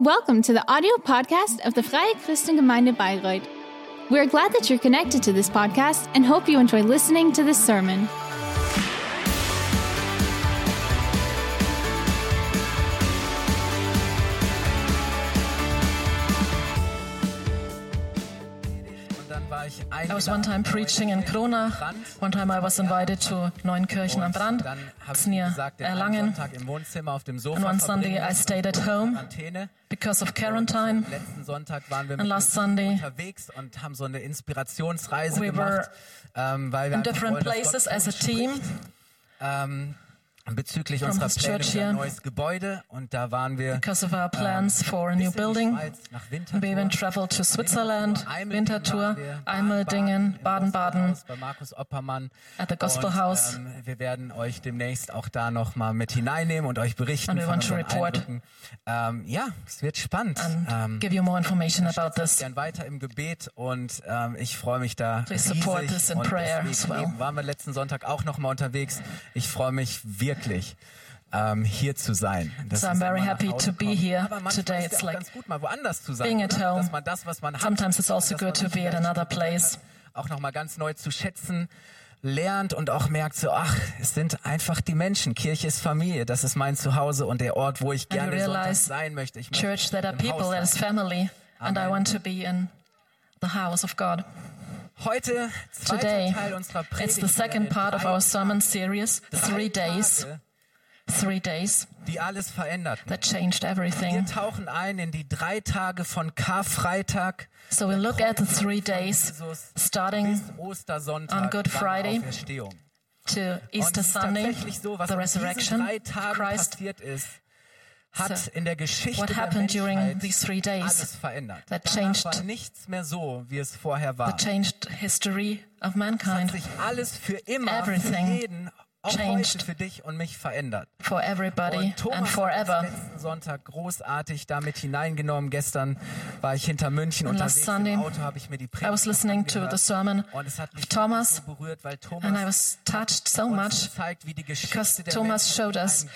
Welcome to the audio podcast of the Freie Christengemeinde Bayreuth. We are glad that you're connected to this podcast and hope you enjoy listening to this sermon. I was one time preaching in Kronach. One time I was invited to Neunkirchen am Brand. It's near Erlangen. And one Sunday I stayed at home because of quarantine. And last Sunday we were in different places as a team bezüglich From unserer Pläne für ein neues Gebäude und da waren wir because of our plans for a new building. We even traveled to Switzerland, Winterthur, Eimeldingen, im Baden-Baden. Gospelhaus Bei Markus Oppermann. At the Gospel und, House. Ähm, wir werden euch demnächst auch da nochmal mit hineinnehmen und euch berichten And we want to report. Ähm, ja, es wird spannend. Ähm, give you more information about this. gern weiter im Gebet und ähm, ich freue mich da Please support riesig. this in und prayer as well. waren wir letzten Sonntag auch nochmal unterwegs. Ich freue mich wirklich. Ähm, hier zu sein. Das So I'm very happy to be here today. ist It's like ganz gut, mal woanders zu sein, being at home. dass man das, was man hat, Sometimes it's also good to be at another place. Auch nochmal ganz neu zu schätzen lernt und auch merkt so, ach, es sind einfach die Menschen. Kirche ist Familie, das ist mein Zuhause und der Ort, wo ich gerne Sonntag realize sein möchte. Ich möchte Church that are people, that is family, and I want to be in the house of God. Heute, Today, Teil unserer it's the second part of our sermon series, three days, three days die alles verändert. that changed Wir everything. tauchen ein in die drei Tage von Karfreitag So we look at the three days, starting on Good Friday to Easter Sunday, so, the resurrection Christ. passiert ist, hat So, in der Geschichte what der happened during Menschheit these three days alles verändert. that Danach changed- war nichts mehr so, wie es vorher war. that changed history of Es hat mankind sich alles für immer, Everything für jeden, auch changed. heute für dich und mich verändert. for everybody Und Thomas and hat forever. uns letzten Sonntag großartig damit hineingenommen. Gestern war ich hinter München And last unterwegs Sunday, im Auto, habe ich mir die I Predigt was listening to the sermon und es hat mich Thomas, so berührt, weil Thomas and I was touched so uns much zeigt, wie die because Geschichte der Thomas Menschheit showed us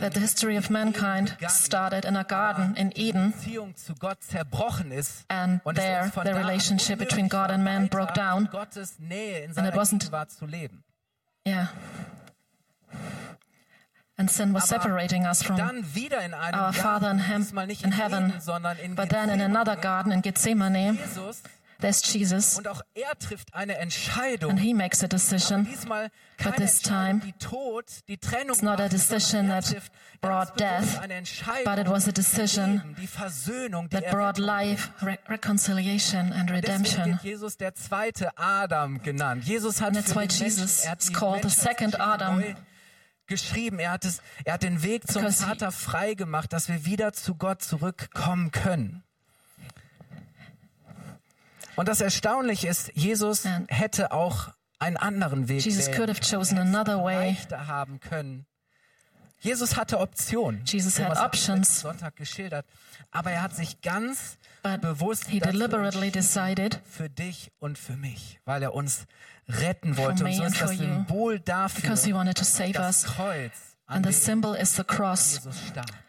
that the history of mankind started in a garden in Eden, Beziehung zu Gott zerbrochen ist. And und there, the relationship between God and man broke down. Gottes Nähe in it wasn't- Gegenwart zu leben. yeah. And sin was Aber separating us from Dann wieder in einem our Father in, Garten, hem- diesmal nicht in in heaven, Eden, sondern in but then in another garden in Gethsemane, Jesus there's Jesus, und auch er trifft eine Entscheidung. and he makes a decision. Diesmal But keine this Entscheidung, time, die Tod, die Trennung It's not a decision that trifft brought death, but it was a decision die Versöhnung, die that brought life, re- reconciliation, and redemption. Jesus der zweite Adam genannt. Jesus hat And that's why Jesus is called the second Adam. Geschrieben. Er hat es, er hat den Weg zum Vater frei gemacht, dass wir wieder zu Gott zurückkommen können. Und das Erstaunliche ist, Jesus hätte auch einen anderen Weg Jesus wählen could have chosen another way. leichter haben können. Jesus hatte Optionen. Jesus had options. Sonntag geschildert. Aber er hat sich ganz But bewusst he deliberately decided für dich und für mich, weil er uns retten wollte. Und so and ist das Symbol dafür, because he wanted to save das us. Kreuz, an And the symbol is the cross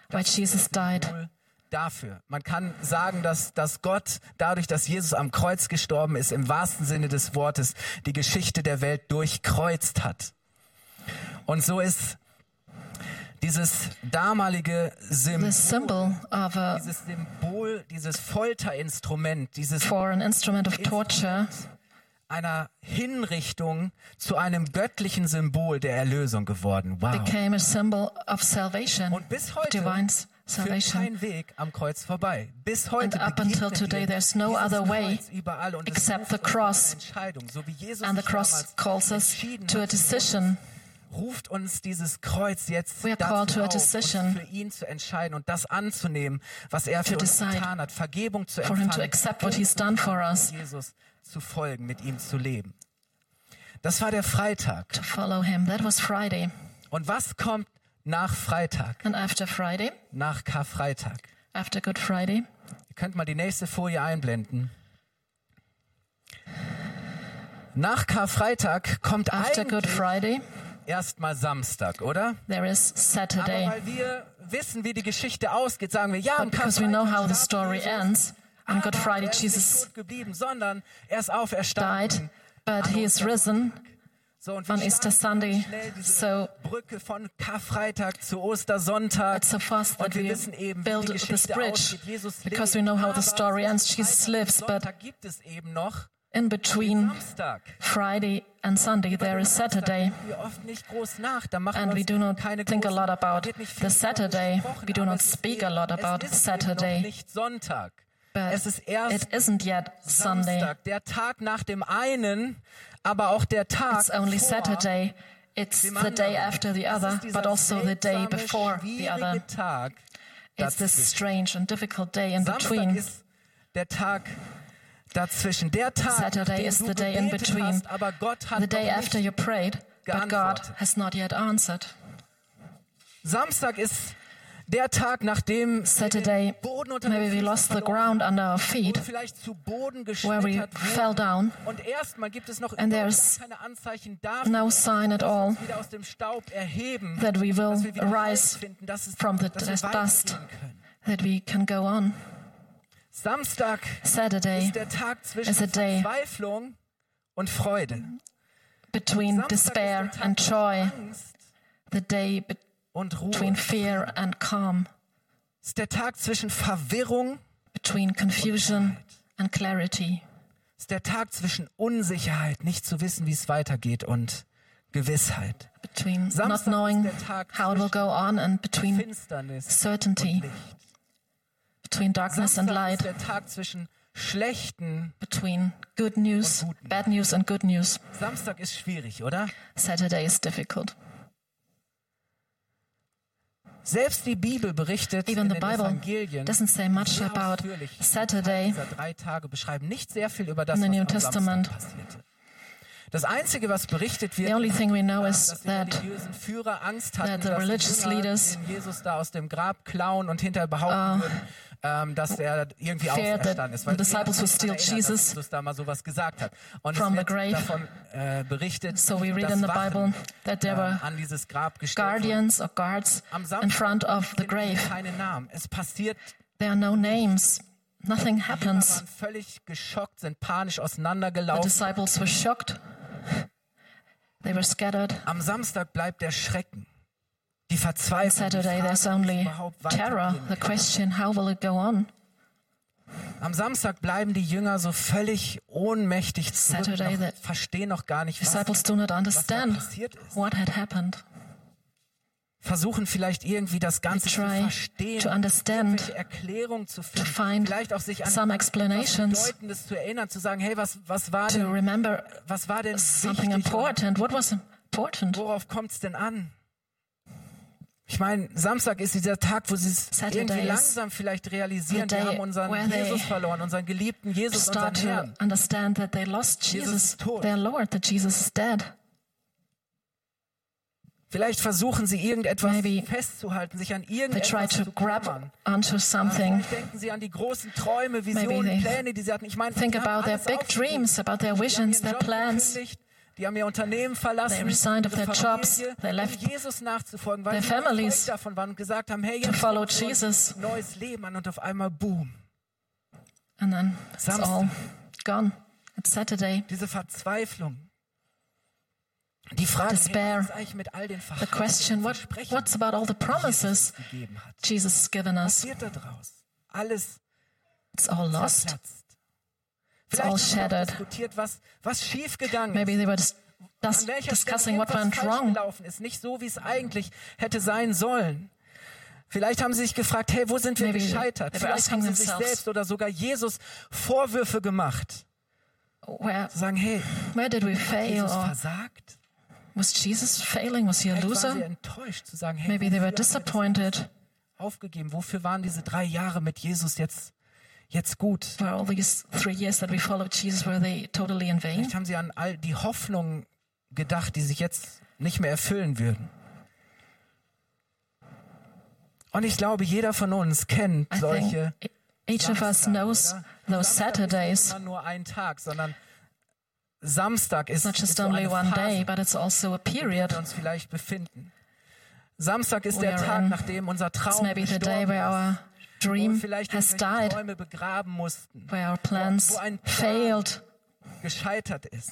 why ist Jesus died. Symbol Dafür. Man kann sagen, dass, dass Gott dadurch, dass Jesus am Kreuz gestorben ist, im wahrsten Sinne des Wortes, die Geschichte der Welt durchkreuzt hat. Und so ist dieses damalige Symbol, dieses Symbol, dieses Folterinstrument, dieses for an instrument of torture einer Hinrichtung zu einem göttlichen Symbol der Erlösung geworden. Wow. became a symbol of salvation, Und bis heute führt kein Weg am Kreuz vorbei. Bis heute And up until today, there's no other way überall und except the cross. so wie Jesus And the cross calls us to a decision. Ruft uns dieses Kreuz jetzt We are dazu auf, für ihn zu entscheiden und das anzunehmen, was er für uns getan hat, Vergebung zu empfangen. Jesus zu folgen, mit ihm zu leben. Das war der Freitag. to follow him. That was Friday. Und was kommt nach Freitag, And after Friday, nach Karfreitag? after Good Friday, Ihr könnt mal die nächste Folie einblenden. Nach Karfreitag kommt after Good Friday, erstmal Samstag, oder? There is Aber Saturday. weil wir wissen, wie die Geschichte ausgeht, sagen wir, ja, But because we know how the story ends, on Jesus, Good aber Friday er ist Jesus nicht tot geblieben, sondern er ist died, auferstanden. but he is risen So, und on Easter Sunday. So Brücke von Karfreitag zu Ostersonntag. it's so fast that we wissen eben, wie die build this Geschichte bridge because lebt. we know how the Aber story ends. Jesus lives, but Sonntag gibt es eben noch in between Samstag. Friday and Sunday there is Saturday. denken wir oft nicht groß nach. Da machen And wir we uns do not keine think a großen- lot da about wird nicht viel the darüber Saturday. gesprochen, We do aber not es ist speak a eben- lot about es ist Saturday. Eben noch nicht Sonntag. But es ist erst it isn't yet Sunday. Samstag, der Tag nach dem einen, aber auch der Tag It's only vor Saturday. It's dem the day anderen. after the Es other, ist dieser but also the day seltsame, before the schwierige other. Tag It's this dazwischen. strange and difficult day in Samstag between. Dazwischen. Der Tag, Saturday is the day in between. hast, aber Gott hat The day after you prayed, but God has not yet answered. Samstag ist der Tag, nachdem Saturday, wir den Boden unter maybe we lost the ground under our feet, wo wir vielleicht zu Boden where we fell down. Und erstmal gibt es noch And there's keine Anzeichen dafür, no sign at dass wir all uns wieder aus dem Staub erheben, that we will dass wir wieder rise finden, es, from the dust, that we can go on. Samstag Saturday ist der Tag zwischen is a day Verzweiflung und Freude. between Samstag despair and joy, the day und Ruhe. between fear and calm, ist der Tag zwischen Verwirrung, between confusion and clarity, ist der Tag zwischen Unsicherheit, nicht zu wissen, wie es weitergeht und Gewissheit. between not Samstag ist knowing how it will go on and between Finsternis certainty, und Licht. Between darkness and Samstag ist light, der Tag zwischen schlechten. between good news, bad news and good news. Samstag ist schwierig, oder? Saturday is difficult. Selbst die Bibel berichtet Even in the den Bible Evangelien doesn't say much about Saturday drei Tage beschreiben nicht sehr viel über das, in the was New am Testament. Samstag passierte. Das Einzige, was berichtet wird, The only thing we know is dass die that religiösen Führer Angst hatten, that the dass die religious Jünger leaders, Jesus da aus dem Grab klauen und hinterher behaupten würden, ähm, dass er irgendwie auferstanden ist. the disciples would dass Jesus Jesus da mal sowas gesagt hat. Und from es the wird grave. davon äh, berichtet, So we read dass in the Bible that there ähm, were an dieses Grab gestellt guardians or guards Am in front of the grave. keine Namen. Es passiert There are no names. Nothing happens. waren völlig geschockt, sind panisch The auseinandergelaufen. disciples were shocked. They were scattered. Am Samstag bleibt der Schrecken, die Verzweiflung. Saturday, there's only terror. The question, how will it go on? Am Samstag bleiben die Jünger so völlig ohnmächtig zurück, Saturday, noch, verstehen noch gar nicht, was, Disciples do not was passiert ist. what had happened. Versuchen vielleicht irgendwie das Ganze zu verstehen, to understand, Erklärungen zu finden, find vielleicht auch sich an some explanations, Bedeutendes zu erinnern, zu sagen, hey, was, was war denn, was war denn something wichtig important. What was important? worauf kommt es denn an? Ich meine, Samstag ist dieser Tag, wo sie es irgendwie langsam vielleicht realisieren, wir haben unseren Jesus verloren, unseren geliebten Jesus, unseren Herrn. understand that they lost Jesus Jesus, tot. their Lord, that Jesus is dead. Vielleicht versuchen sie irgendetwas Maybe festzuhalten, sich an They irgendetwas try zu grab onto something. Vielleicht denken sie an die großen Träume, Visionen, Pläne, die sie hatten. Ich meine, Think about their big dreams, about their visions, their plans. gekündigt, Die haben ihr Unternehmen verlassen, They resigned of their jobs. They left um Jesus nachzufolgen, weil their families davon waren und gesagt haben, hey, to follow Jesus. neues Leben an und auf einmal boom. And then it's Samstag. all gone. It's Saturday. Diese Verzweiflung. Die Frage, Despair. was ist eigentlich mit all den The question, what, what's about all the promises? Jesus has given us? It's all lost. All shattered. diskutiert, was, was Maybe they were An welcher discussing what went wrong. ist, nicht so, wie es eigentlich hätte sein sollen. Vielleicht haben sie sich gefragt, hey, wo sind wir Maybe gescheitert? Vielleicht haben sie sich selbst oder sogar Jesus Vorwürfe gemacht. Where, Zu sagen, hey, where did we fail? Jesus versagt? was Jesus failing? Was he a loser? enttäuscht zu sagen, hey, Maybe they were das disappointed. aufgegeben? Wofür waren diese drei Jahre mit Jesus jetzt, jetzt gut? Vielleicht haben sie an all die Hoffnungen gedacht, die sich jetzt nicht mehr erfüllen würden. Und ich glaube, jeder von uns kennt solche think each of us knows those Saturdays. nur ein Tag, sondern Samstag ist, Not just only one day, but it's also a period. wir uns vielleicht befinden. Samstag ist der Tag, nachdem unser Traum maybe the day where our dream has died, where our plans wo ein Plan failed, gescheitert ist,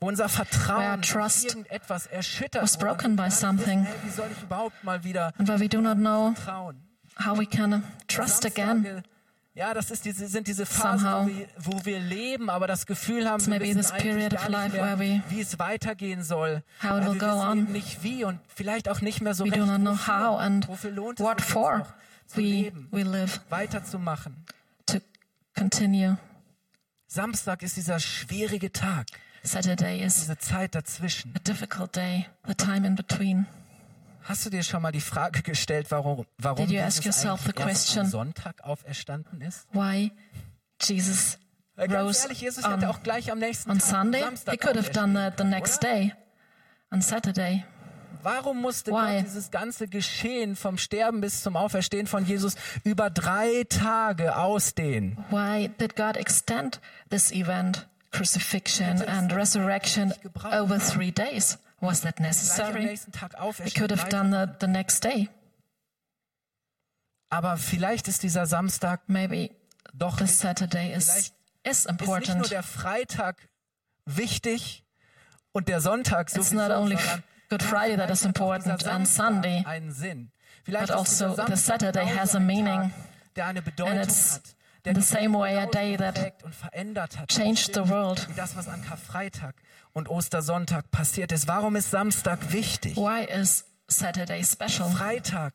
wo unser Where our Vertrauen trust irgendetwas erschüttert was broken by something. wissen, hey, wie soll ich überhaupt mal wieder and where we do not know how we can trust again. Ja, das ist diese, sind diese Phasen, Somehow. wo wir, wo wir leben, aber das Gefühl haben, wir maybe wissen this eigentlich period gar of nicht life mehr, where we- wie es weitergehen soll. How it will wir go wissen on. nicht wie und vielleicht auch nicht mehr so We recht, do not know wofür. how and wofür lohnt es what jetzt for noch zu we, leben, we live weiterzumachen. to continue. Samstag ist dieser schwierige Tag, Saturday is diese Zeit dazwischen. a difficult day, the time in between. Hast du dir schon mal die Frage gestellt, warum, warum Did you ask yourself the question? Sonntag auferstanden ist? Why Jesus Äh, Ganz rose ehrlich, Jesus on, hätte auch gleich am nächsten on Tag, Sunday? Samstag He could have done that the next oder? day, on Saturday. Warum musste Why? Gott dieses ganze Geschehen vom Sterben bis zum Auferstehen von Jesus über drei Tage ausdehnen? Why did God extend this event, crucifixion and resurrection, over three days? Was that necessary? He could have done that the next day. Aber vielleicht ist dieser Samstag Maybe doch the Saturday is, Vielleicht is ist nicht nur important. der Freitag wichtig und der Sonntag It's sowieso, not only sondern Good Friday that is important and Sunday, but also the Saturday has a meaning, and it's der the same way a day that changed the world. Das, was an Karfreitag und Ostersonntag passiert ist. Warum ist Samstag wichtig? Why is Saturday special? Freitag,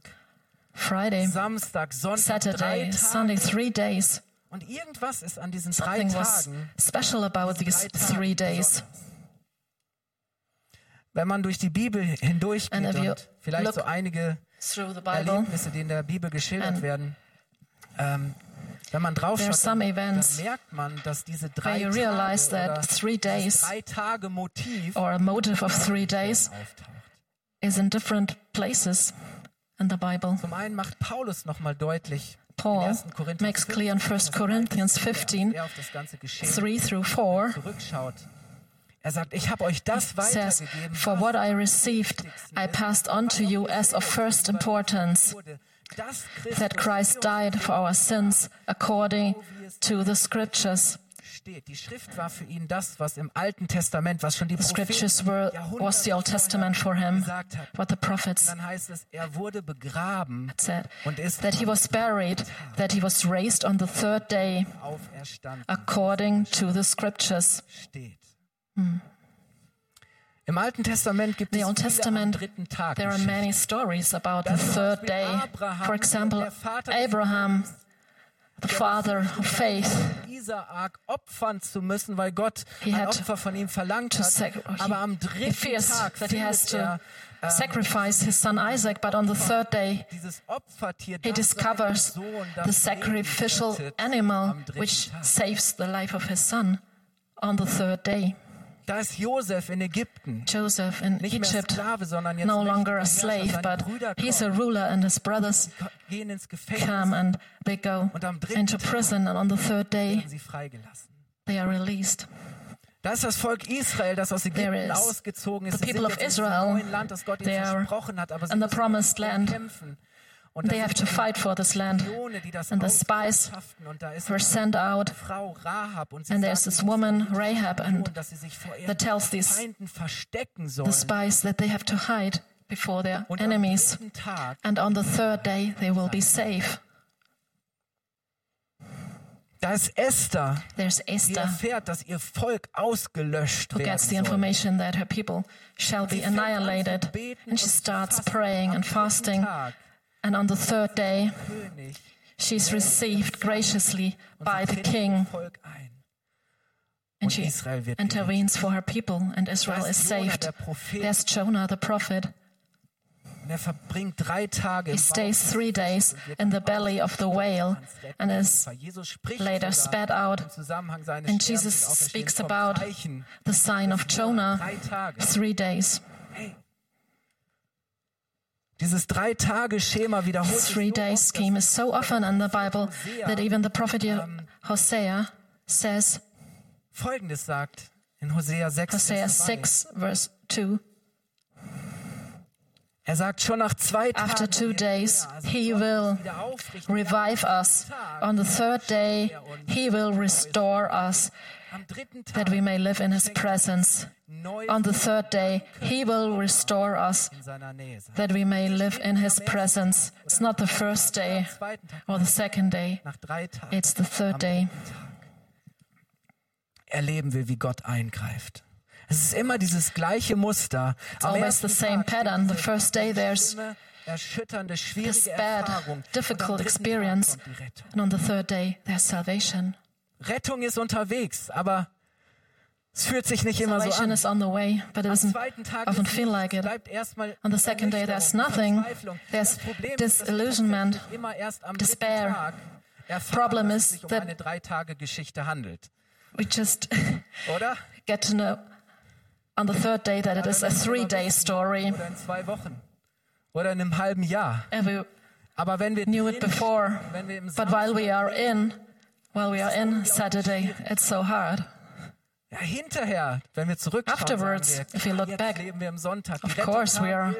Friday, Samstag, Sonntag, Saturday. Sunday, three days. Und irgendwas ist an diesen drei Something was Tagen, special about these three days. besonders. Wenn man durch die Bibel if you und vielleicht so einige Through the Bible, Erlebnisse, die in der Bibel geschildert werden, ähm, wenn man draufschaut, dann, dann merkt man, dass diese drei Tage oder that three dieses days drei Tage Motiv or a motive of three days is in different places in the Bible. Zum einen macht Paulus nochmal deutlich, in Paul 1. Korinther makes 15, clear in 1 dass Corinthians er 15, auf das ganze Geschehen 3 through 4, zurückschaut. Er sagt, ich habe euch das says, weitergegeben, For what I received, I passed on to you as of first importance that Christ died for our sins according to the scriptures. Die Schrift war für ihn das, was im Alten Testament, was schon die The scriptures Propheten were, was the Old Testament for him, what the prophets Dann heißt es, er wurde begraben said, und ist that he was buried, that he was raised on the third day according to the scriptures. steht. Im Alten Testament gibt The es Old viele am Testament, dritten Tag. there are many stories about the Das ist zum third day. For example, Abraham, the father of faith, Isaak opfern zu müssen, weil Gott He ein Opfer von ihm verlangt to hat. Aber am he, he dritten fears Tag that he has findet to er sacrifice his son Isaac, but on the third day he discovers the sacrificial animal which saves the life of his son on the third day. Da ist Josef in Ägypten. Joseph in Nicht Egypt, Sklave, sondern jetzt no longer a slave, but he's a ruler, and his brothers come and they go Und am dritten into prison, and on the third day werden sie freigelassen. they are released. Da ist das Volk Israel, das aus Ägypten ausgezogen ist. the people of Israel. Land, das Gott ihnen versprochen hat, aber sie müssen kämpfen. They have to fight for this land. Die And the spies auskundschaften. und da ist were sent out, Frau Rahab und sie and there's this woman, Rahab, and Spionen, dass sie sich vor ihren that tells these the spies that they have to hide before their enemies. And on the third day, they will be safe. da ist Esther, There's die Esther erfährt, dass ihr Volk ausgelöscht who gets the information that her people shall be Sie fängt an zu annihilated. And she starts praying and fasting. Tag, And on the third day, König, she's received graciously und by sie the tritt king. im Volk ein. And Und she Israel wird intervenes for her people, and Israel Da is ist Jonah, saved. der Prophet. There's Jonah, the prophet. Und er verbringt drei Tage He im Bauch stays des three Fisches days und wird in the am belly of the whale and is Weil Jesus spricht later sogar spat out. im Zusammenhang seines And Sterbens Jesus und Auferstehens speaks vom about Zeichen. the sign of Jonah, Drei Tage. three days. Dieses drei Tage Schema wiederholt sich Three oft, scheme is so often in the Bible that even the prophet Um, Hosea says Folgendes sagt in Hosea 6, Hosea Vers 2. 6, verse 2. Er sagt schon nach zwei Tagen. After two er days, also he will revive us. On the third day, he will restore us that we may live in his presence. On the third day, he will restore us in seiner Nähe sein. that we may live in his presence. It's not the first day Am zweiten Tag, or the second day, nach drei Tagen, it's the third day. erleben wir, wie Gott eingreift. Es ist immer dieses gleiche Muster. Always the same pattern. The first day there's this bad, Erfahrung. Difficult experience. Tag kommt die Rettung. And on the third day, there's salvation. Rettung ist unterwegs, aber es fühlt sich nicht immer so an. is on the way, but it Am doesn't zweiten Tag often feel like it. On the second day, there's nothing. There's disillusionment, despair. dritten Tag erfahren, Problem dass is es sich um that- eine drei Tage Geschichte handelt, We just oder? get to know on the third day that it is a three day story. Oder in zwei Wochen oder in einem halben Jahr. Aber wenn wir before, wenn wir im but while we are in, while we are in Saturday, it's so hard. Ja, hinterher, wenn wir zurückschauen, Afterwards, wir, if you look back, leben wir im Sonntag. Of course we are-.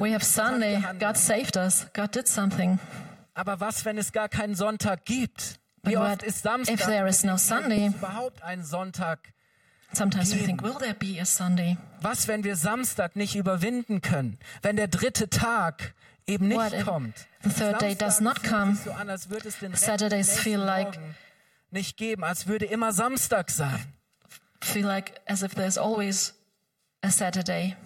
We have Sunday. God saved us. God did something. Aber was, wenn es gar keinen Sonntag gibt? Wie But oft ist Samstag? if there is no Sunday? Überhaupt einen Sonntag? Sometimes we Geben. think, will there be a Sunday? Was, wenn wir Samstag nicht überwinden können? Wenn der dritte Tag eben nicht What if kommt? the third day does not come? So an, als würde es den Saturdays feel like- nicht geben, als würde immer Samstag sein. Feel like as if there's always a Saturday.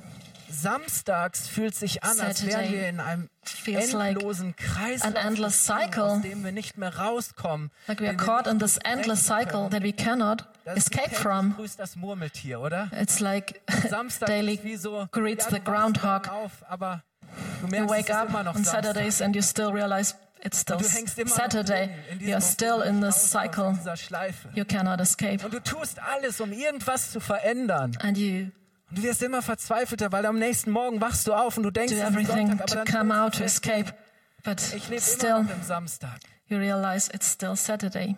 Samstags fühlt sich an, als wären wir in einem endlosen Kreis, an endless cycle. aus dem wir nicht mehr rauskommen. Like we are caught in this endless cycle that we cannot escape from. das Murmeltier, oder? It's like Samstag daily greets the groundhog. You wake up on. Saturdays and you still realize it's still Saturday. diesem- You're still in this cycle. You cannot escape. Und du tust alles, um irgendwas zu verändern. And you Und du wirst immer verzweifelter, weil am nächsten Morgen wachst du auf und du denkst, do everything Sonntag, to come out to escape. But Ich lebe immer still, noch im Samstag. you realize it's still Saturday.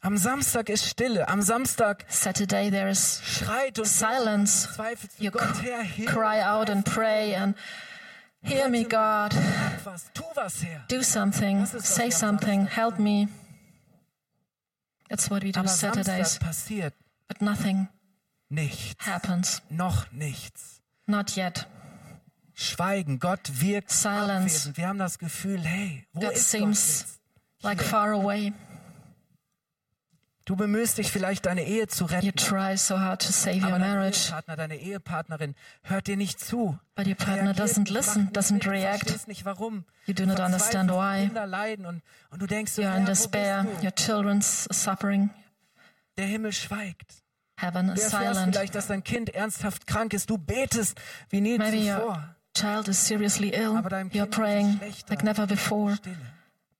Am Samstag ist Stille. Am Samstag Saturday there is schreit und silence. zweifelt You Gott her, cry out and pray and hear me, God. Do something. Say something. Help me. That's what we do Aber Saturdays. But nothing nichts. happens. Noch nichts. Not yet. Schweigen. Gott wirkt Silence. abwesend. Wir haben das Gefühl, hey, wo God ist seems Gott jetzt? like far away. Du bemühst dich vielleicht, deine Ehe zu You retten. try so hard to save your marriage, Ehepartner, deine Ehepartnerin hört dir nicht zu. but your partner reagiert doesn't listen, doesn't du react. nicht warum. You do not understand why. Kinder leiden und, und du denkst, You Herr, in despair. Your children's suffering. Der Himmel schweigt. Heaven Du is silent. vielleicht, dass dein Kind ernsthaft krank ist. Du betest wie nie Maybe your zuvor. child is seriously ill. You're Kind praying like never before,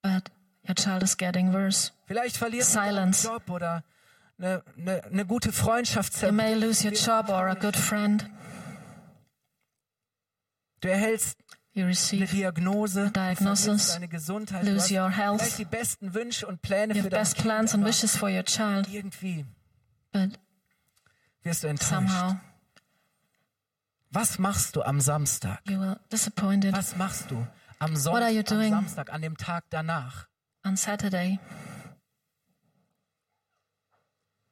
but your child is getting worse. Vielleicht verlierst du deinen Silence. Job oder eine, eine, eine gute Freundschaft. You may lose your job or a good friend. Du erhältst You eine receive Diagnose, du diagnosis, deine Gesundheit, du lose your health. vielleicht die besten Wünsche und Pläne your für dein best Kind, plans and wishes for your child, irgendwie but wirst du enttäuscht. somehow Was machst du am Samstag? you disappointed Was machst du am Sonntag, you am? Samstag, an dem Tag danach? on Saturday.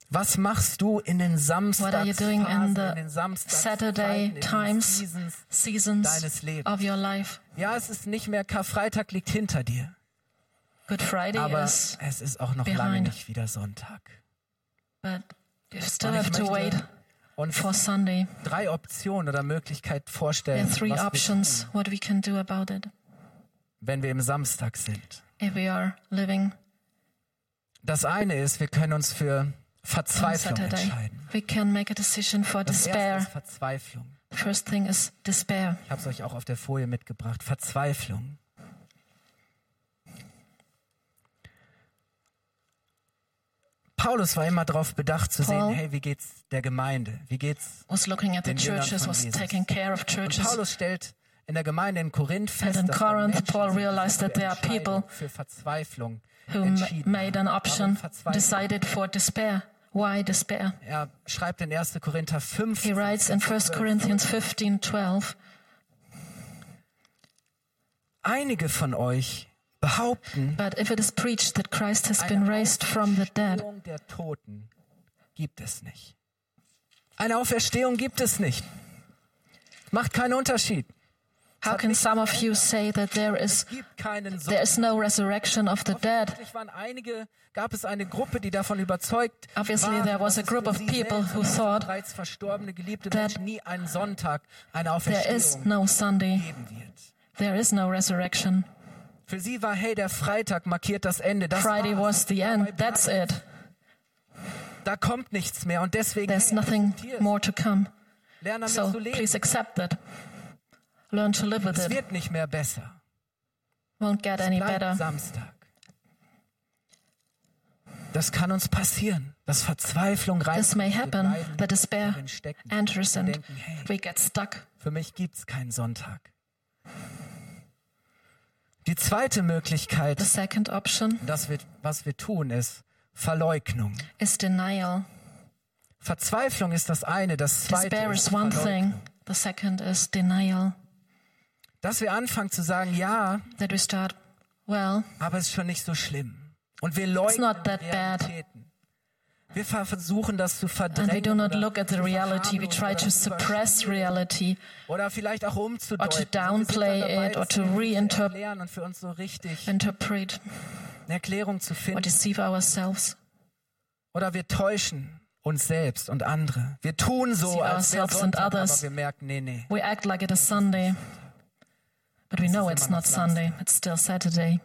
Was machst du in den Samstagsphasen, the in den Samstagszeiten, Saturday in den times, Seasons? seasons deines Lebens. of your life? Ja, es ist nicht mehr Karfreitag liegt hinter dir, Good Friday aber is, es ist auch noch lange behind. nicht wieder Sonntag. but you still Und have to wait uns for Sunday. drei Optionen oder Möglichkeiten There vorstellen, are three was wir options tun, what we can do about it wenn wir im Samstag sind. if we are living Das eine ist, wir können uns für Verzweiflung entscheiden. We can make a decision for Das erste despair. ist Verzweiflung. First thing is despair. Ich habe es euch auch auf der Folie mitgebracht. Verzweiflung. Paulus war immer darauf bedacht zu Paul sehen, hey, wie geht's der Gemeinde? Wie geht's? Was looking at the churches, was taking care of Und churches. Paulus stellt in der Gemeinde in Korinth And fest, in dass da Corinth, Menschen Paul realized that there are people für Verzweiflung who made an option, decided for despair. Why despair? Er schreibt in 1. Korinther 5. He writes in 1 Corinthians 15 12, Einige von euch behaupten, But if it is preached that Christ has been raised from the dead, der Toten gibt es nicht. Eine Auferstehung gibt es nicht. Macht keinen Unterschied. how can some of you say that there is there is no resurrection of the dead? Einige, gab es eine Gruppe, die davon überzeugt Obviously, there was dass a es group of people who thought bereits verstorbene geliebte that Menschen nie einen Sonntag eine There is Auferstehung no Sunday. geben wird. There is no resurrection. Für sie war, hey, der Freitag markiert das Ende. Das Friday was the end. That's it. Da kommt nichts mehr und deswegen There's nothing more to come. Lern damit So please accept that. Learn to live with Es it. wird nicht mehr besser. Won't get any better. Samstag. Das kann uns passieren, dass Verzweiflung This reißt. may happen. The despair enters and denken, hey, we get stuck. für mich gibt's keinen Sonntag. Die zweite Möglichkeit, The second option das wir, was wir tun, ist Verleugnung. is denial. Verzweiflung ist das eine, das zweite Despair ist is one Verleugnung. thing. The second is denial. Dass wir anfangen zu sagen, ja, That we start, well, aber es ist schon nicht so schlimm. Und wir leugnen not that die bad. Realitäten. Wir ver- versuchen das zu and verdrängen. we do not look at the reality. We try to suppress reality Oder vielleicht auch umzudeuten. or to downplay dabei, it or to irgendwie zu reinterp- erklären und für uns so richtig interpret eine Erklärung zu or finden. deceive ourselves. Oder wir täuschen uns selbst und andere. Wir tun so, als wäre and Sonntag, aber wir merken, nee, nee. We act like it is Sunday, but we know ist it's not noch Sunday. It's still Saturday.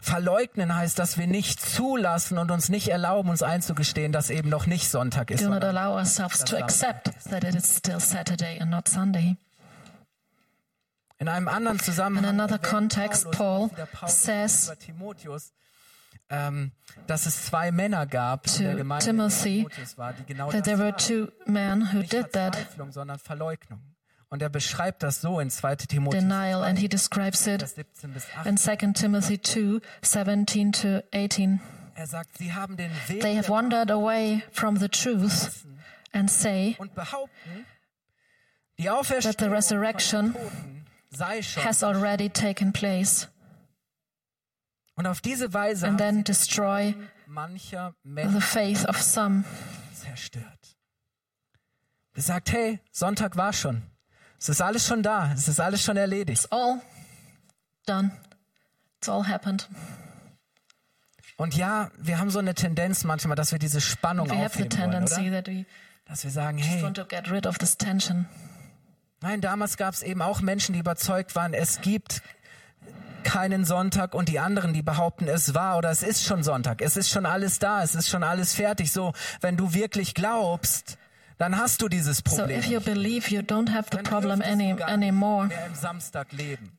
Verleugnen heißt, dass wir nicht zulassen und uns nicht erlauben, uns einzugestehen, dass eben noch nicht Sonntag ist. Do not allow ourselves to accept that it is still Saturday and not Sunday. In einem anderen Zusammenhang In another context, Paul says ähm, dass es zwei Männer gab in der Gemeinde, Timothy war, die genau that das there were two men who did that sondern Verleugnung. Und er beschreibt das so in 2. Timotheus denial, and he describes it Vers 17 bis in 18. 2 Timothy 2 17 to 18. Er sagt, sie haben den Weg They have der wandered away from the truth and say und behaupten, die that the resurrection sei schon. has already taken place, Und auf diese Weise and then destroy mancher the Menschen faith of some. zerstört. Gesagt, hey, Sonntag war schon. Es ist alles schon da. Es ist alles schon erledigt. All done. It's all happened. Und ja, wir haben so eine Tendenz manchmal, dass wir diese Spannung We aufheben wollen, oder? that we Dass wir sagen, hey, want to get rid of this tension. nein, damals gab es eben auch Menschen, die überzeugt waren, es gibt keinen Sonntag und die anderen, die behaupten, es war oder es ist schon Sonntag. Es ist schon alles da. Es ist schon alles fertig. So, wenn du wirklich glaubst, dann hast du dieses So Problem. if you believe you don't have the problem any, anymore, mehr im Samstag leben.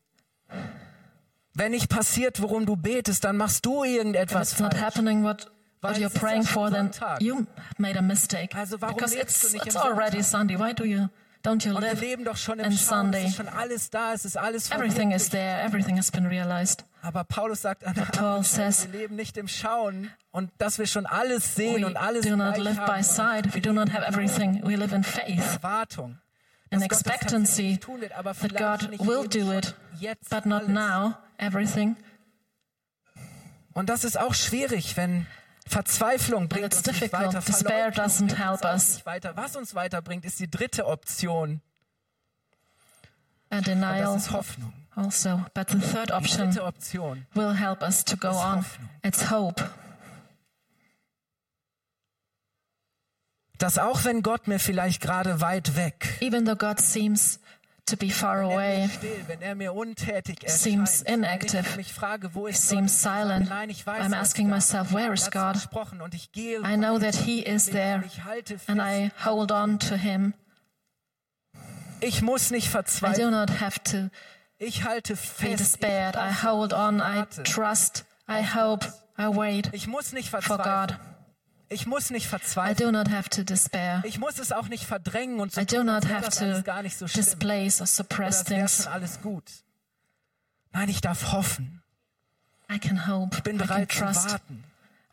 Wenn nicht passiert, worum du betest, dann machst du if irgendetwas it's not falsch. happening what, what you're praying for, then you made a mistake. Also warum Because it's, it's already Sunday. Why do you don't you Und wir live leben doch schon im Schauen. Es Sunday? ist schon alles da. Es ist alles Everything is there. Everything has been realized. Aber Paulus sagt an der Paul says- wir leben nicht im Schauen und dass wir schon alles sehen We und alles do not live by sight. We do not have everything. We live in faith, Erwartung. in dass Gott das expectancy tatsächlich tun wird, aber that God nicht will do it, jetzt but not alles. now. Everything. Und das ist auch schwierig, wenn Verzweiflung bringt uns nicht weiter. Despair doesn't help us. Weiter. Was uns weiterbringt, ist die dritte Option. And denial ist Hoffnung. also. But the third Die option dritte Option. will help us to go ist on. Hoffnung. It's hope. Dass auch wenn Gott mir vielleicht gerade weit weg, Even though God seems to be far away. seems inactive, seems silent. I'm asking myself, where is God? I know that He is there and I hold on to Him. I do not have to be despaired. I hold on, I trust, I hope, I wait for God. Ich muss nicht I verzweifeln. do not have to despair. Ich muss es auch nicht verdrängen und so I do not have to gar nicht so schlimm. displace or Oder suppress wäre things. schon alles gut. Nein, ich darf hoffen. I can hope. Ich bin I can bereit zu trust. warten.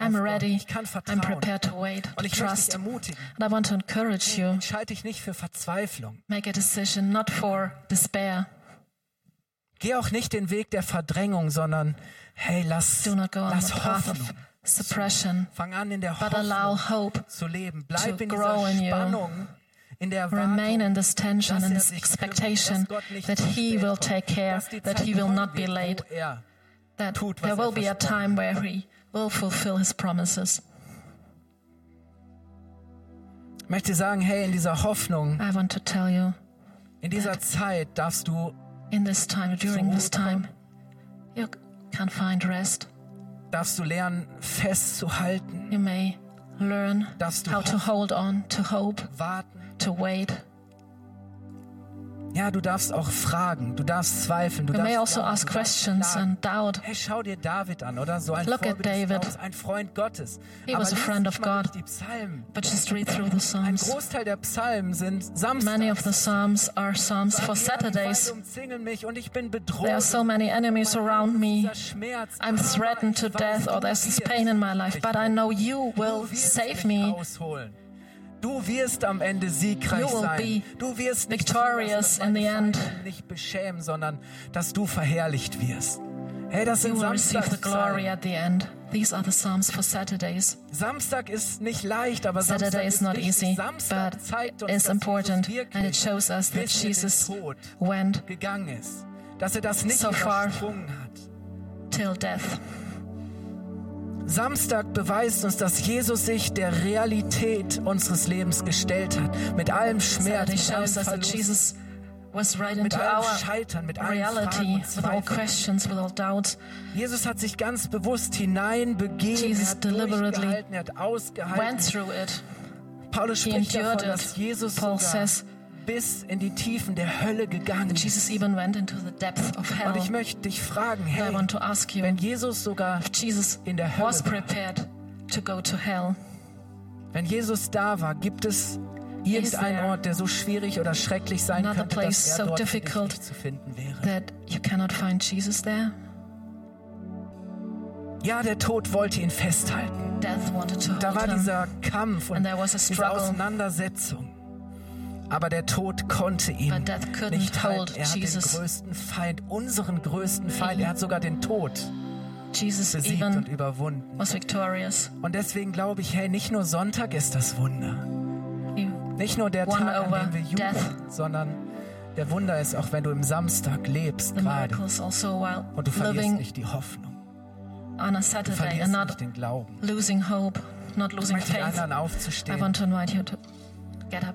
I'm ready. Ich kann I'm prepared to wait, Und ich trust. And I want to encourage you. Entscheide dich nicht für Verzweiflung. Make a decision not for despair. Geh auch nicht den Weg der Verdrängung, sondern hey, lass, Do not go on the lass Hoffnung. Suppression, Fang an, in der but allow hope zu leben. Bleib to in grow in you. In der Remain in this tension and er this expectation kümmert, dass Gott nicht that He will take care, that He will not be late, er that there er will be a time where He will fulfill His promises. Ich möchte sagen, hey, in dieser Hoffnung, I want to tell you, in dieser Zeit darfst du, in this time, during this time, you can find rest. Darfst du lernen, festzuhalten, You may learn Darfst du how to hold on, to hope, warten. to wait. Ja, du darfst auch fragen, du darfst zweifeln, du You may darfst also glauben, ask questions and doubt. Hey, schau dir David an, oder? So ein Look at Vorbild des David. Glaubens, ein Freund Gottes. He Aber was a friend of God. Die Psalmen. But just read through the Ein Psalms. Großteil der Psalmen sind Samstags. Many of the Psalms are Psalms for Saturdays. mich und ich bin bedroht. There are so many enemies around me. I'm threatened to death or there's this pain in my life, but I know you will save me. rausholen. Du wirst am Ende siegreich sein. Du wirst nicht victorious in the end. Nicht beschämen, sondern dass du verherrlicht wirst. Hey, das sind end. These are the Psalms for Saturdays. Samstag ist nicht leicht, aber Saturday Samstag is ist not wichtig. easy, Samstag but zeigt uns, it's dass important Jesus and it shows us that Jesus Tod went gegangen ist. Dass er das nicht So far. hat. till death. Samstag beweist uns, dass Jesus sich der Realität unseres Lebens gestellt hat. Mit allem Schmerz, mit allem Verlust, Jesus was right mit allem Scheitern, mit allen Fragen reality, doubts. Jesus hat sich ganz bewusst hineinbegeben, Jesus er hat durchgehalten, er hat ausgehalten. Paulus spricht davon, dass. Jesus Paul says- bis in die Tiefen der Hölle gegangen. Jesus even went into the depth of hell. Und ich möchte dich fragen, hey, want to ask you, wenn Jesus sogar, Jesus in der Hölle was war. prepared to go to hell. wenn Jesus da war, gibt es irgendeinen Ort, der so schwierig oder schrecklich sein another könnte, place dass er so dort difficult nicht zu finden wäre? That you cannot find Jesus there. Ja, der Tod wollte ihn festhalten. Da war dieser Kampf und diese. Auseinandersetzung. Aber der Tod konnte ihn nicht halten. Er hat Jesus. den größten Feind, unseren größten Feind. Er hat sogar den Tod Jesus besiegt und überwunden. was victorious. Und deswegen glaube ich, hey, nicht nur Sonntag ist das Wunder. Nicht nur der Tag, an dem wir jubeln, death. sondern der Wunder ist auch, wenn du im Samstag lebst the gerade also und du verlierst nicht die Hoffnung. on a Du Saturday verlierst and nicht not den Glauben. losing hope, not Ich losing möchte dich faith. I aufzustehen. want to invite you to get up.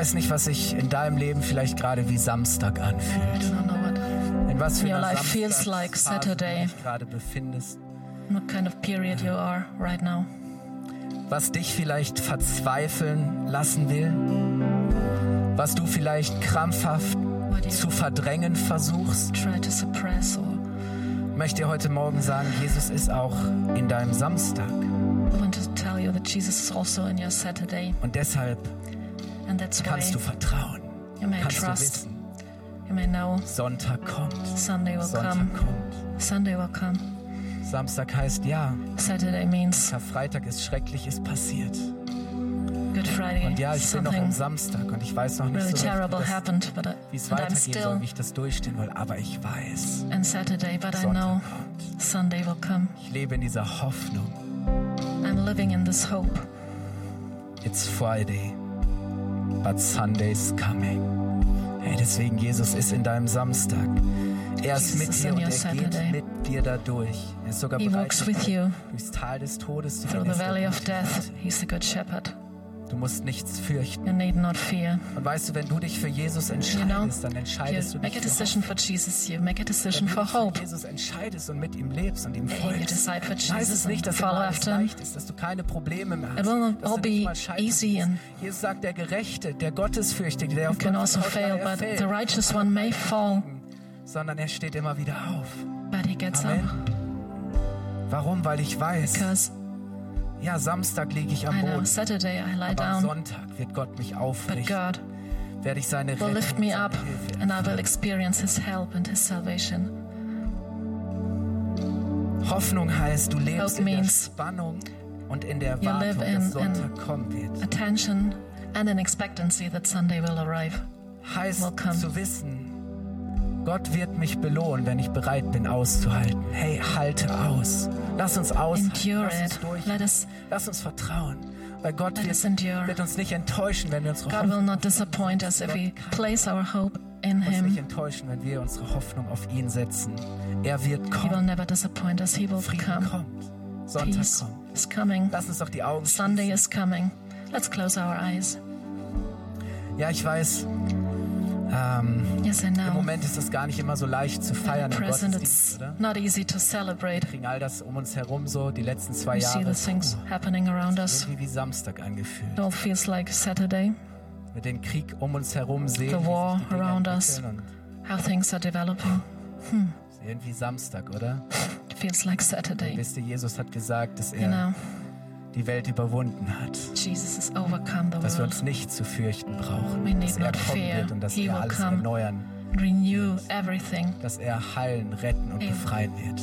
Weiß nicht, was sich in deinem Leben vielleicht gerade wie Samstag anfühlt. In was für Your einer life feels like du Saturday. dich gerade befindest. what kind of period you are right now. Was dich vielleicht verzweifeln lassen will. Was du vielleicht krampfhaft zu verdrängen versuchst. try to suppress or Ich möchte dir heute Morgen sagen, Jesus ist auch in deinem Samstag. Also in Und deshalb and why kannst du vertrauen. you may Kannst du trust. wissen, may know Sonntag kommt. Sunday will Sonntag come. kommt. Sunday will come. Samstag heißt ja, Saturday means Karfreitag ist Schreckliches passiert. Good Friday. Und ja, ich bin noch am Samstag und ich weiß noch nicht really so recht, wie I, es and weitergehen soll, wie ich das durchstehen will. Aber ich weiß, in Saturday, but I Sonntag know kommt. Sunday will come. Ich lebe in dieser Hoffnung. I'm living in this hope. It's Friday, but Sunday's coming. Hey, deswegen, Jesus ist in deinem Samstag. Er ist Jesus mit dir und er geht mit dir da durch. Er ist sogar He bereit, walks mit with dir you durchs Tal des Todes zu through the Er valley of death. He's the good shepherd. Du musst nichts fürchten. You need not fear. Und weißt du, wenn du dich für Jesus You entscheidest, dann you entscheidest du make dich a für decision for Jesus. You make a decision du for hope. Jesus entscheidest und mit ihm lebst und ihm you folgst, decide for heißt Jesus es nicht, dass immer alles leicht ist, dass du keine Probleme mehr hast. It will not all du be easy and- Jesus sagt, der Gerechte, der Gottesfürchtige, der auf You Gott also fail, er but the righteous one may fall, sondern er steht immer wieder auf. but he gets Amen. up. Warum? Weil ich weiß, Because ja, Samstag liege ich am Boden, Saturday I lie down, Sonntag wird Gott mich but aufrichten, God werde ich seine will lift Rettung, me seine up and I will experience His help and His salvation. Hoffnung heißt, du lebst Hope in der Spannung und in der Erwartung, in- dass Sonntag kommen wird. Attention and an expectancy that Sunday will arrive. Heißt Welcome. zu wissen, Gott wird mich belohnen, wenn ich bereit bin auszuhalten. Hey, halte aus. Lass uns aushalten. Endure Lass uns durch. Let us Lass uns vertrauen. Weil Gott wird, wird uns nicht enttäuschen, wenn wir unsere God will Hoffnung not disappoint us if we place our hope in uns nicht Him. enttäuschen, wenn wir unsere Hoffnung auf ihn setzen. Er wird He will kommen. never disappoint us. He will Frieden come. kommt. Sonntag Peace kommt. is coming. Lass uns doch die Augen Sunday is coming. Let's close our eyes. Ja, ich weiß, ähm, Yes, im. Moment ist es gar nicht immer so leicht zu feiern im Gottesdienst, it's oder? Wir kriegen all das um uns herum so die letzten zwei We see Jahre. us. Irgendwie wie Samstag angefühlt. It all feels like Saturday. Mit den Krieg um uns herum sehen, The wie war around us. entwickeln How things are developing. und ist irgendwie Samstag, oder? It feels like Saturday. Wisst ihr, Jesus hat gesagt, dass You er know, die Welt überwunden hat. Dass wir uns nicht zu fürchten brauchen. Dass er kommen fear. wird und dass He er alles come. erneuern. Renew everything. Dass er heilen, retten und befreien wird.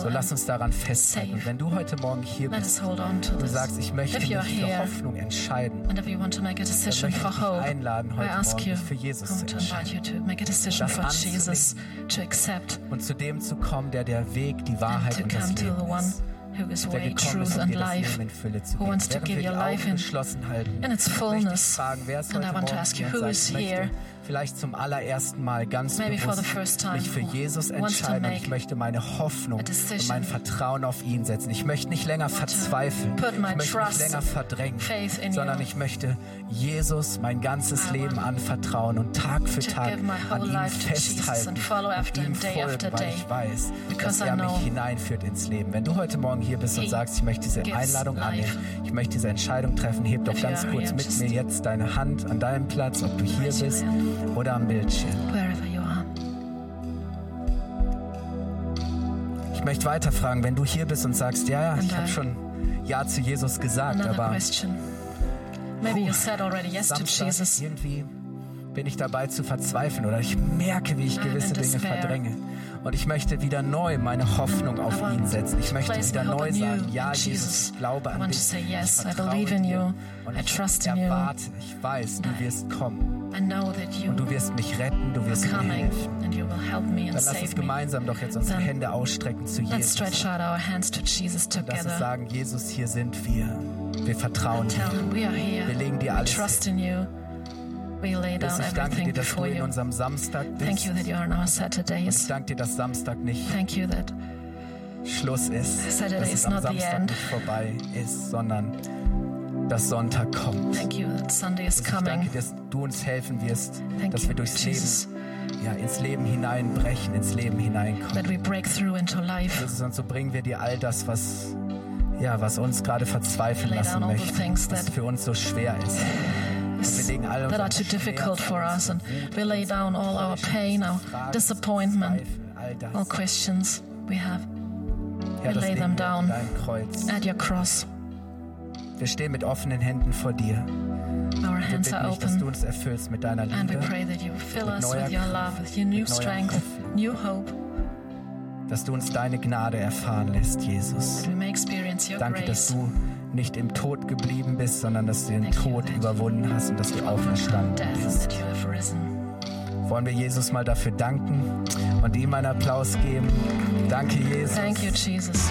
So lass uns daran festhalten. Und wenn du heute Morgen hier Let bist und du sagst, ich möchte If mich für Hoffnung entscheiden, and if you want to make a dann decision for ich dich hope, einladen, I heute ask Morgen you, dich für Jesus I zu to invite you to make a decision Das for anzunehmen. Jesus, to accept Und zu dem zu kommen, der der Weg, die Wahrheit und das Leben ist. who is way, truth, and life, who wants to give your life in, in its fullness. And I want to ask you, who is here? Vielleicht zum allerersten Mal ganz Maybe bewusst time mich für Jesus entscheiden und ich möchte meine Hoffnung und mein Vertrauen auf ihn setzen. Ich möchte nicht länger verzweifeln. Ich möchte nicht länger verdrängen, sondern ich möchte Jesus mein ganzes Leben anvertrauen und Tag für Tag an ihm festhalten und ihm folgen, weil ich weiß, dass er mich hineinführt ins Leben. Wenn du heute Morgen hier bist und sagst, ich möchte diese Einladung annehmen, ich möchte diese Entscheidung treffen, heb doch ganz kurz mit mir jetzt deine Hand an deinem Platz, ob du hier bist. Oder am Bildschirm. Wherever you are. Ich möchte weiterfragen, wenn du hier bist und sagst, ja, ja, ich habe schon Ja zu Jesus gesagt, aber. Maybe you said already yes to Samstag Jesus. irgendwie bin ich dabei zu verzweifeln oder ich merke, wie ich gewisse in Dinge verdränge. Und ich möchte wieder neu meine Hoffnung auf ihn setzen. Ich to möchte wieder neu sagen, ja, Jesus. Ich glaube an dich. to ich vertraue dir. Und ich erwarte, ich weiß, du wirst kommen. I know that you Und du wirst mich retten, du wirst are mir helfen. Dann lass uns gemeinsam doch jetzt unsere Hände ausstrecken zu Jesus. Lass uns sagen, Jesus, hier sind wir. Wir vertrauen dir. him we are here. Wir legen dir We alles trust in you. We lay down Jesus, ich danke dir, dass du in unserem Samstag Thank bist. you that you are on our Ich Saturdays. danke dir, dass Samstag nicht Thank you that Schluss ist, Saturday dass is es am not the Samstag end. nicht vorbei ist, sondern dass Sonntag kommt. thank you that Sunday is Jesus, ich danke coming. dass du uns helfen wirst, Thank dass wir durchs Jesus. Leben, ja, ins Leben hineinbrechen, ins Leben hineinkommen. That we break through into life. Jesus, und so bringen wir dir all das, was, ja, was uns gerade verzweifeln lassen möchte, was für uns so schwer ist. Wir legen all that are too difficult for us, and we lay down all our unsere pain, our Fragen, disappointment, all questions we have we lay them down. dein Kreuz. at your cross. Wir stehen mit offenen Händen vor dir. Our Wir hands are dass du uns erfüllst mit deiner and we Liebe, pray that you fill us with your love, with your new strength, new hope, dass du uns deine Gnade erfahren lässt, Jesus. that we may experience your Danke, dass du nicht im Tod geblieben bist, sondern dass du den Tod überwunden hast und dass du auferstanden bist. Wollen wir Jesus mal dafür danken und ihm einen Applaus geben? Danke, Jesus. Thank you, Jesus.